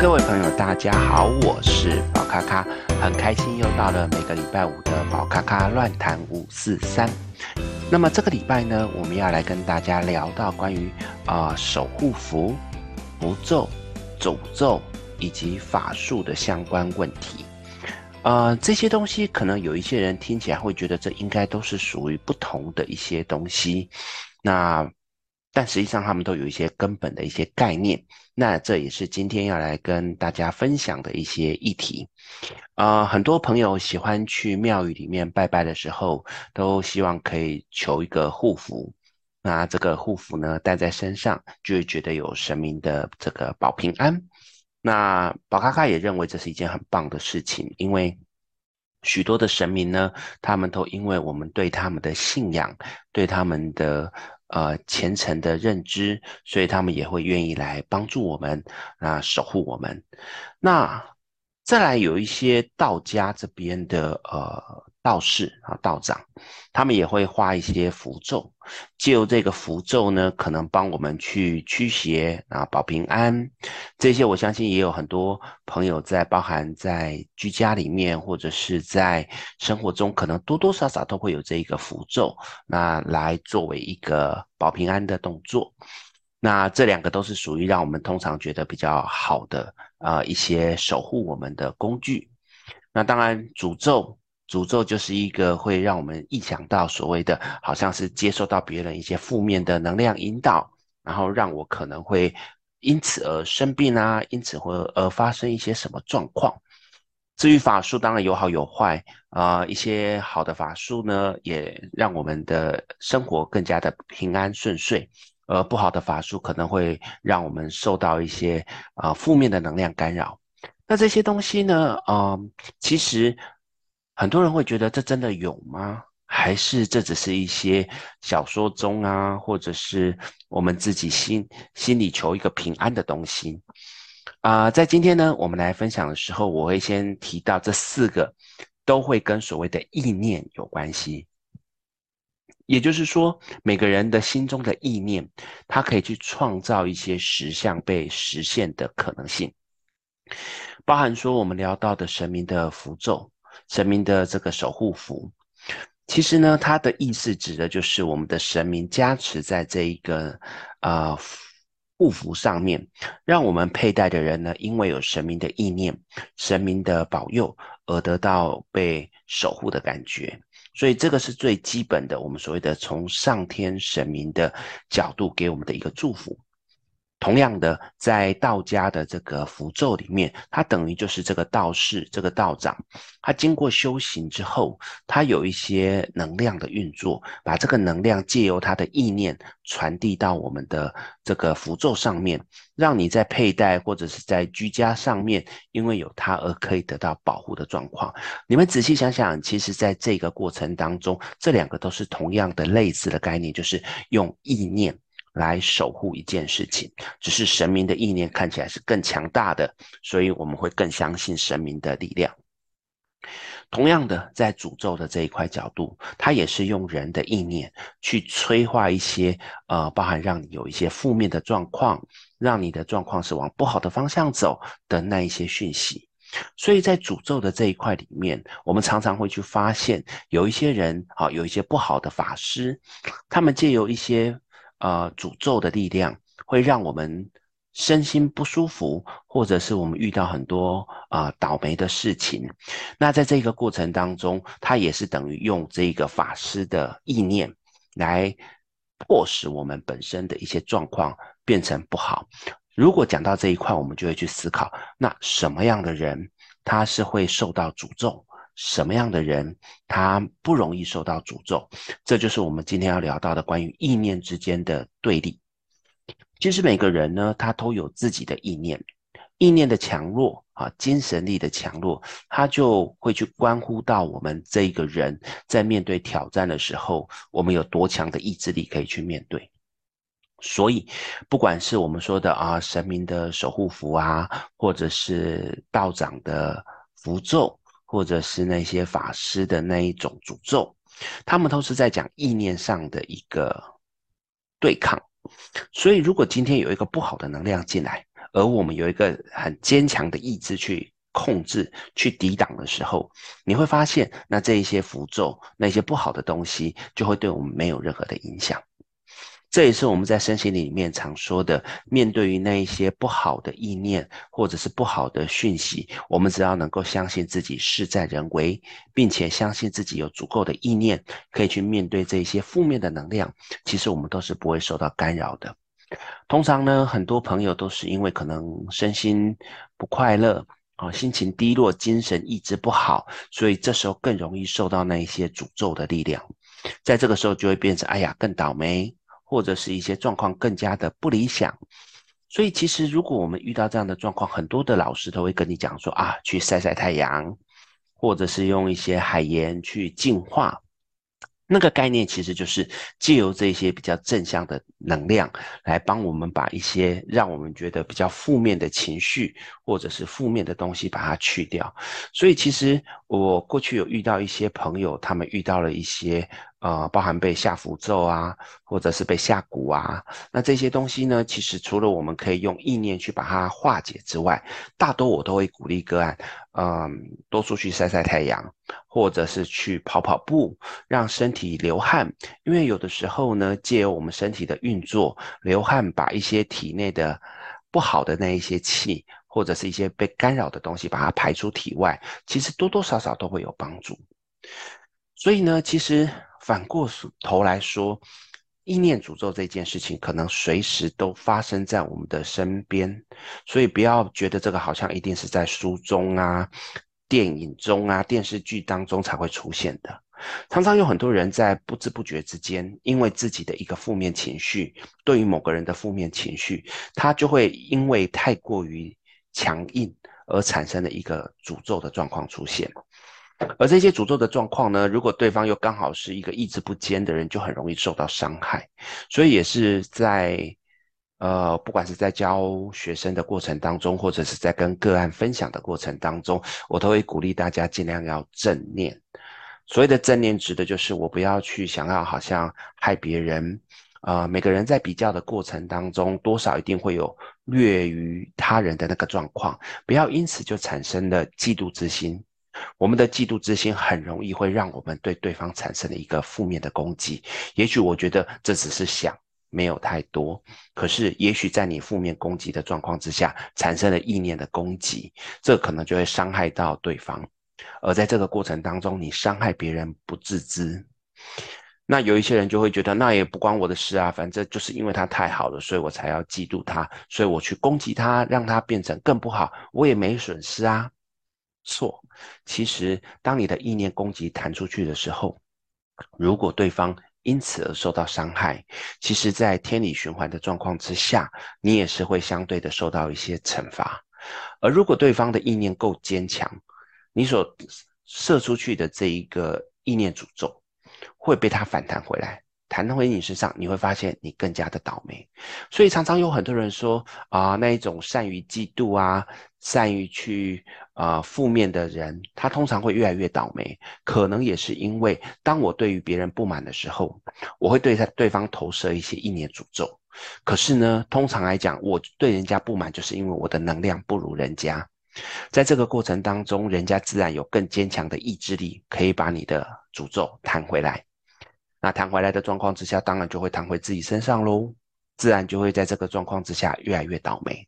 各位朋友，大家好，我是宝咖咖，很开心又到了每个礼拜五的宝咖咖乱谈五四三。那么这个礼拜呢，我们要来跟大家聊到关于啊、守护符、符咒、诅咒以及法术的相关问题。呃，这些东西可能有一些人听起来会觉得这应该都是属于不同的一些东西，那。但实际上，他们都有一些根本的一些概念。那这也是今天要来跟大家分享的一些议题。呃，很多朋友喜欢去庙宇里面拜拜的时候，都希望可以求一个护符。那这个护符呢，戴在身上，就会觉得有神明的这个保平安。那宝咖咖也认为这是一件很棒的事情，因为许多的神明呢，他们都因为我们对他们的信仰，对他们的。呃，虔诚的认知，所以他们也会愿意来帮助我们，那，守护我们。那再来有一些道家这边的呃。道士啊，道长，他们也会画一些符咒，借由这个符咒呢，可能帮我们去驱邪啊，保平安。这些我相信也有很多朋友在，包含在居家里面或者是在生活中，可能多多少少都会有这一个符咒，那来作为一个保平安的动作。那这两个都是属于让我们通常觉得比较好的啊，一些守护我们的工具。那当然诅咒。诅咒就是一个会让我们意想到所谓的，好像是接受到别人一些负面的能量引导，然后让我可能会因此而生病啊，因此会而发生一些什么状况。至于法术，当然有好有坏啊，一些好的法术呢，也让我们的生活更加的平安顺遂，而不好的法术可能会让我们受到一些啊，负面的能量干扰。那这些东西呢，嗯，其实。很多人会觉得这真的有吗？还是这只是一些小说中啊，或者是我们自己心心里求一个平安的东西啊？在今天呢，我们来分享的时候，我会先提到这四个都会跟所谓的意念有关系。也就是说，每个人的心中的意念，它可以去创造一些实相被实现的可能性，包含说我们聊到的神明的符咒。神明的这个守护符，其实呢，它的意思指的就是我们的神明加持在这一个呃护符上面，让我们佩戴的人呢，因为有神明的意念、神明的保佑，而得到被守护的感觉。所以这个是最基本的，我们所谓的从上天神明的角度给我们的一个祝福。同样的，在道家的这个符咒里面，它等于就是这个道士、这个道长，他经过修行之后，他有一些能量的运作，把这个能量借由他的意念传递到我们的这个符咒上面，让你在佩戴或者是在居家上面，因为有它而可以得到保护的状况。你们仔细想想，其实在这个过程当中，这两个都是同样的类似的概念，就是用意念。来守护一件事情，只是神明的意念看起来是更强大的，所以我们会更相信神明的力量。同样的，在诅咒的这一块角度，它也是用人的意念去催化一些，呃，包含让你有一些负面的状况，让你的状况是往不好的方向走的那一些讯息。所以在诅咒的这一块里面，我们常常会去发现，有一些人啊，有一些不好的法师，他们借由一些。呃，诅咒的力量会让我们身心不舒服，或者是我们遇到很多啊、倒霉的事情。那在这个过程当中，他也是等于用这个法师的意念来迫使我们本身的一些状况变成不好。如果讲到这一块，我们就会去思考，那什么样的人他是会受到诅咒？什么样的人，他不容易受到诅咒？这就是我们今天要聊到的关于意念之间的对立。其实每个人呢，他都有自己的意念，意念的强弱啊，精神力的强弱，他就会去关乎到我们这一个人在面对挑战的时候，我们有多强的意志力可以去面对。所以，不管是我们说的啊，神明的守护符啊，或者是道长的符咒。或者是那些法师的那一种诅咒，他们都是在讲意念上的一个对抗。所以，如果今天有一个不好的能量进来，而我们有一个很坚强的意志去控制、去抵挡的时候，你会发现，那这一些符咒、那些不好的东西，就会对我们没有任何的影响。这也是我们在身心里面常说的，面对于那一些不好的意念或者是不好的讯息，我们只要能够相信自己事在人为，并且相信自己有足够的意念可以去面对这一些负面的能量，其实我们都是不会受到干扰的。通常呢，很多朋友都是因为可能身心不快乐啊，心情低落，精神意志不好，所以这时候更容易受到那一些诅咒的力量，在这个时候就会变成哎呀，更倒霉。或者是一些状况更加的不理想，所以其实如果我们遇到这样的状况，很多的老师都会跟你讲说啊，去晒晒太阳，或者是用一些海盐去净化。那个概念其实就是借由这些比较正向的能量，来帮我们把一些让我们觉得比较负面的情绪或者是负面的东西把它去掉。所以其实我过去有遇到一些朋友，他们遇到了一些呃，包含被下符咒啊，或者是被下蛊啊，那这些东西呢，其实除了我们可以用意念去把它化解之外，大多我都会鼓励个案。嗯，多出去晒晒太阳，或者是去跑跑步，让身体流汗。因为有的时候呢，借由我们身体的运作，流汗把一些体内的不好的那一些气，或者是一些被干扰的东西，把它排出体外，其实多多少少都会有帮助。所以呢，其实反过头来说。意念诅咒这件事情，可能随时都发生在我们的身边，所以不要觉得这个好像一定是在书中啊、电影中啊、电视剧当中才会出现的。常常有很多人在不知不觉之间，因为自己的一个负面情绪，对于某个人的负面情绪，他就会因为太过于强硬而产生了一个诅咒的状况出现。而这些诅咒的状况呢，如果对方又刚好是一个意志不坚的人，就很容易受到伤害。所以也是在，呃，不管是在教学生的过程当中，或者是在跟个案分享的过程当中，我都会鼓励大家尽量要正念。所谓的正念，指的就是我不要去想要好像害别人。啊、每个人在比较的过程当中，多少一定会有略于他人的那个状况，不要因此就产生了嫉妒之心。我们的嫉妒之心很容易会让我们对对方产生了一个负面的攻击。也许我觉得这只是想，没有太多。可是也许在你负面攻击的状况之下，产生了意念的攻击，这可能就会伤害到对方。而在这个过程当中，你伤害别人不自知。那有一些人就会觉得，那也不关我的事啊，反正就是因为他太好了，所以我才要嫉妒他，所以我去攻击他，让他变成更不好，我也没损失啊。错，其实当你的意念攻击弹出去的时候，如果对方因此而受到伤害，其实，在天理循环的状况之下，你也是会相对的受到一些惩罚。而如果对方的意念够坚强，你所射出去的这一个意念诅咒，会被他反弹回来。弹回你身上，你会发现你更加的倒霉。所以常常有很多人说啊、那一种善于嫉妒啊，善于去啊、负面的人，他通常会越来越倒霉。可能也是因为，当我对于别人不满的时候，我会对他对方投射一些意念诅咒。可是呢，通常来讲，我对人家不满，就是因为我的能量不如人家。在这个过程当中，人家自然有更坚强的意志力，可以把你的诅咒弹回来。那弹回来的状况之下，当然就会弹回自己身上喽，自然就会在这个状况之下越来越倒霉。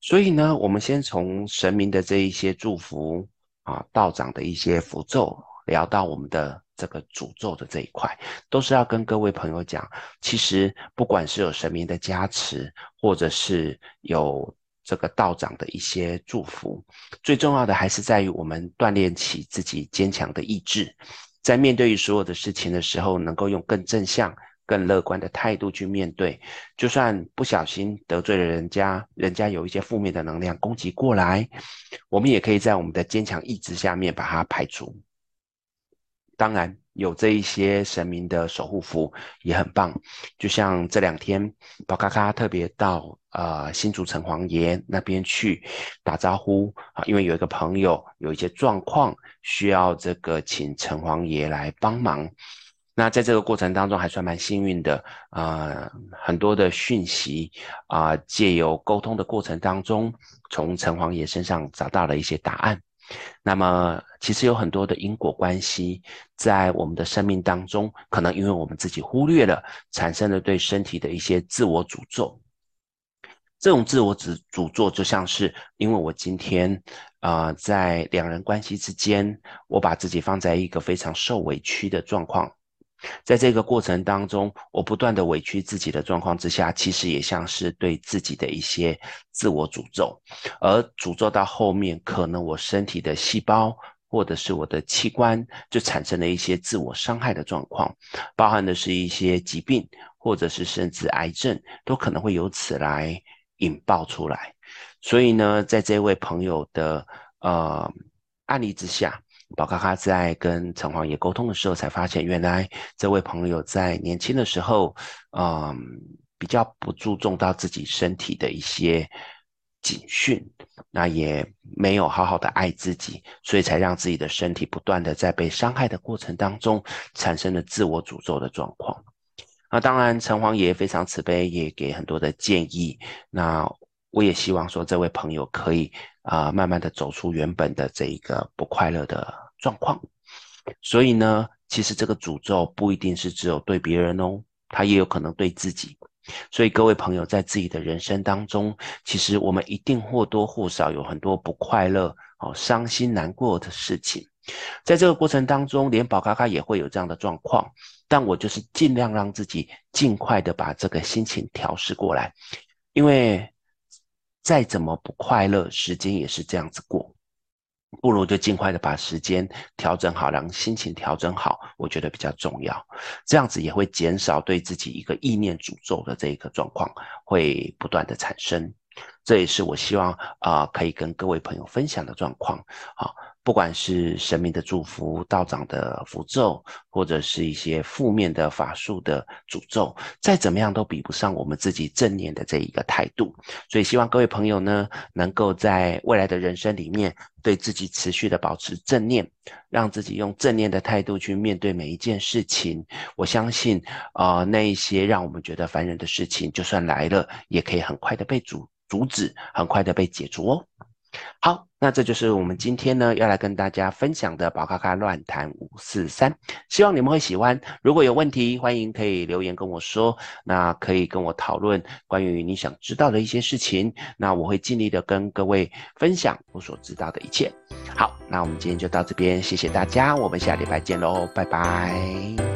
所以呢，我们先从神明的这一些祝福啊，道长的一些符咒，聊到我们的这个诅咒的这一块，都是要跟各位朋友讲，其实不管是有神明的加持，或者是有这个道长的一些祝福，最重要的还是在于我们锻炼起自己坚强的意志。在面对于所有的事情的时候，能够用更正向、更乐观的态度去面对，就算不小心得罪了人家，人家有一些负面的能量攻击过来，我们也可以在我们的坚强意志下面把它排除。当然，有这一些神明的守护符也很棒，就像这两天宝咖咖特别到呃新竹城隍爷那边去打招呼啊，因为有一个朋友有一些状况需要这个请城隍爷来帮忙。那在这个过程当中还算蛮幸运的，呃，很多的讯息啊，借由沟通的过程当中，从城隍爷身上找到了一些答案。那么，其实有很多的因果关系在我们的生命当中，可能因为我们自己忽略了，产生了对身体的一些自我诅咒。这种自我诅诅咒就像是，因为我今天啊，在两人关系之间，我把自己放在一个非常受委屈的状况。在这个过程当中，我不断的委屈自己的状况之下，其实也像是对自己的一些自我诅咒，而诅咒到后面，可能我身体的细胞或者是我的器官就产生了一些自我伤害的状况，包含的是一些疾病，或者是甚至癌症，都可能会由此来引爆出来。所以呢，在这位朋友的呃案例之下。宝咖咖在跟城隍爷沟通的时候，才发现原来这位朋友在年轻的时候，嗯，比较不注重到自己身体的一些警讯，那也没有好好的爱自己，所以才让自己的身体不断的在被伤害的过程当中，产生了自我诅咒的状况。那当然，城隍爷非常慈悲，也给很多的建议。那我也希望说，这位朋友可以啊、慢慢的走出原本的这一个不快乐的。状况，所以呢，其实这个诅咒不一定是只有对别人哦，他也有可能对自己。所以各位朋友，在自己的人生当中，其实我们一定或多或少有很多不快乐、哦伤心难过的事情。在这个过程当中，连宝咖咖也会有这样的状况，但我就是尽量让自己尽快的把这个心情调试过来，因为再怎么不快乐，时间也是这样子过。不如就尽快的把时间调整好，让心情调整好，我觉得比较重要。这样子也会减少对自己一个意念诅咒的这一个状况会不断的产生。这也是我希望啊、可以跟各位朋友分享的状况。好。不管是神明的祝福、道长的符咒，或者是一些负面的法术的诅咒，再怎么样都比不上我们自己正念的这一个态度。所以，希望各位朋友呢，能够在未来的人生里面，对自己持续的保持正念，让自己用正念的态度去面对每一件事情。我相信，啊、那一些让我们觉得烦人的事情，就算来了，也可以很快的被阻阻止，很快的被解除哦。好，那这就是我们今天呢要来跟大家分享的宝咖咖乱谈五四三，希望你们会喜欢。如果有问题，欢迎可以留言跟我说，那可以跟我讨论关于你想知道的一些事情，那我会尽力的跟各位分享我所知道的一切。好，那我们今天就到这边，谢谢大家，我们下礼拜见喽，拜拜。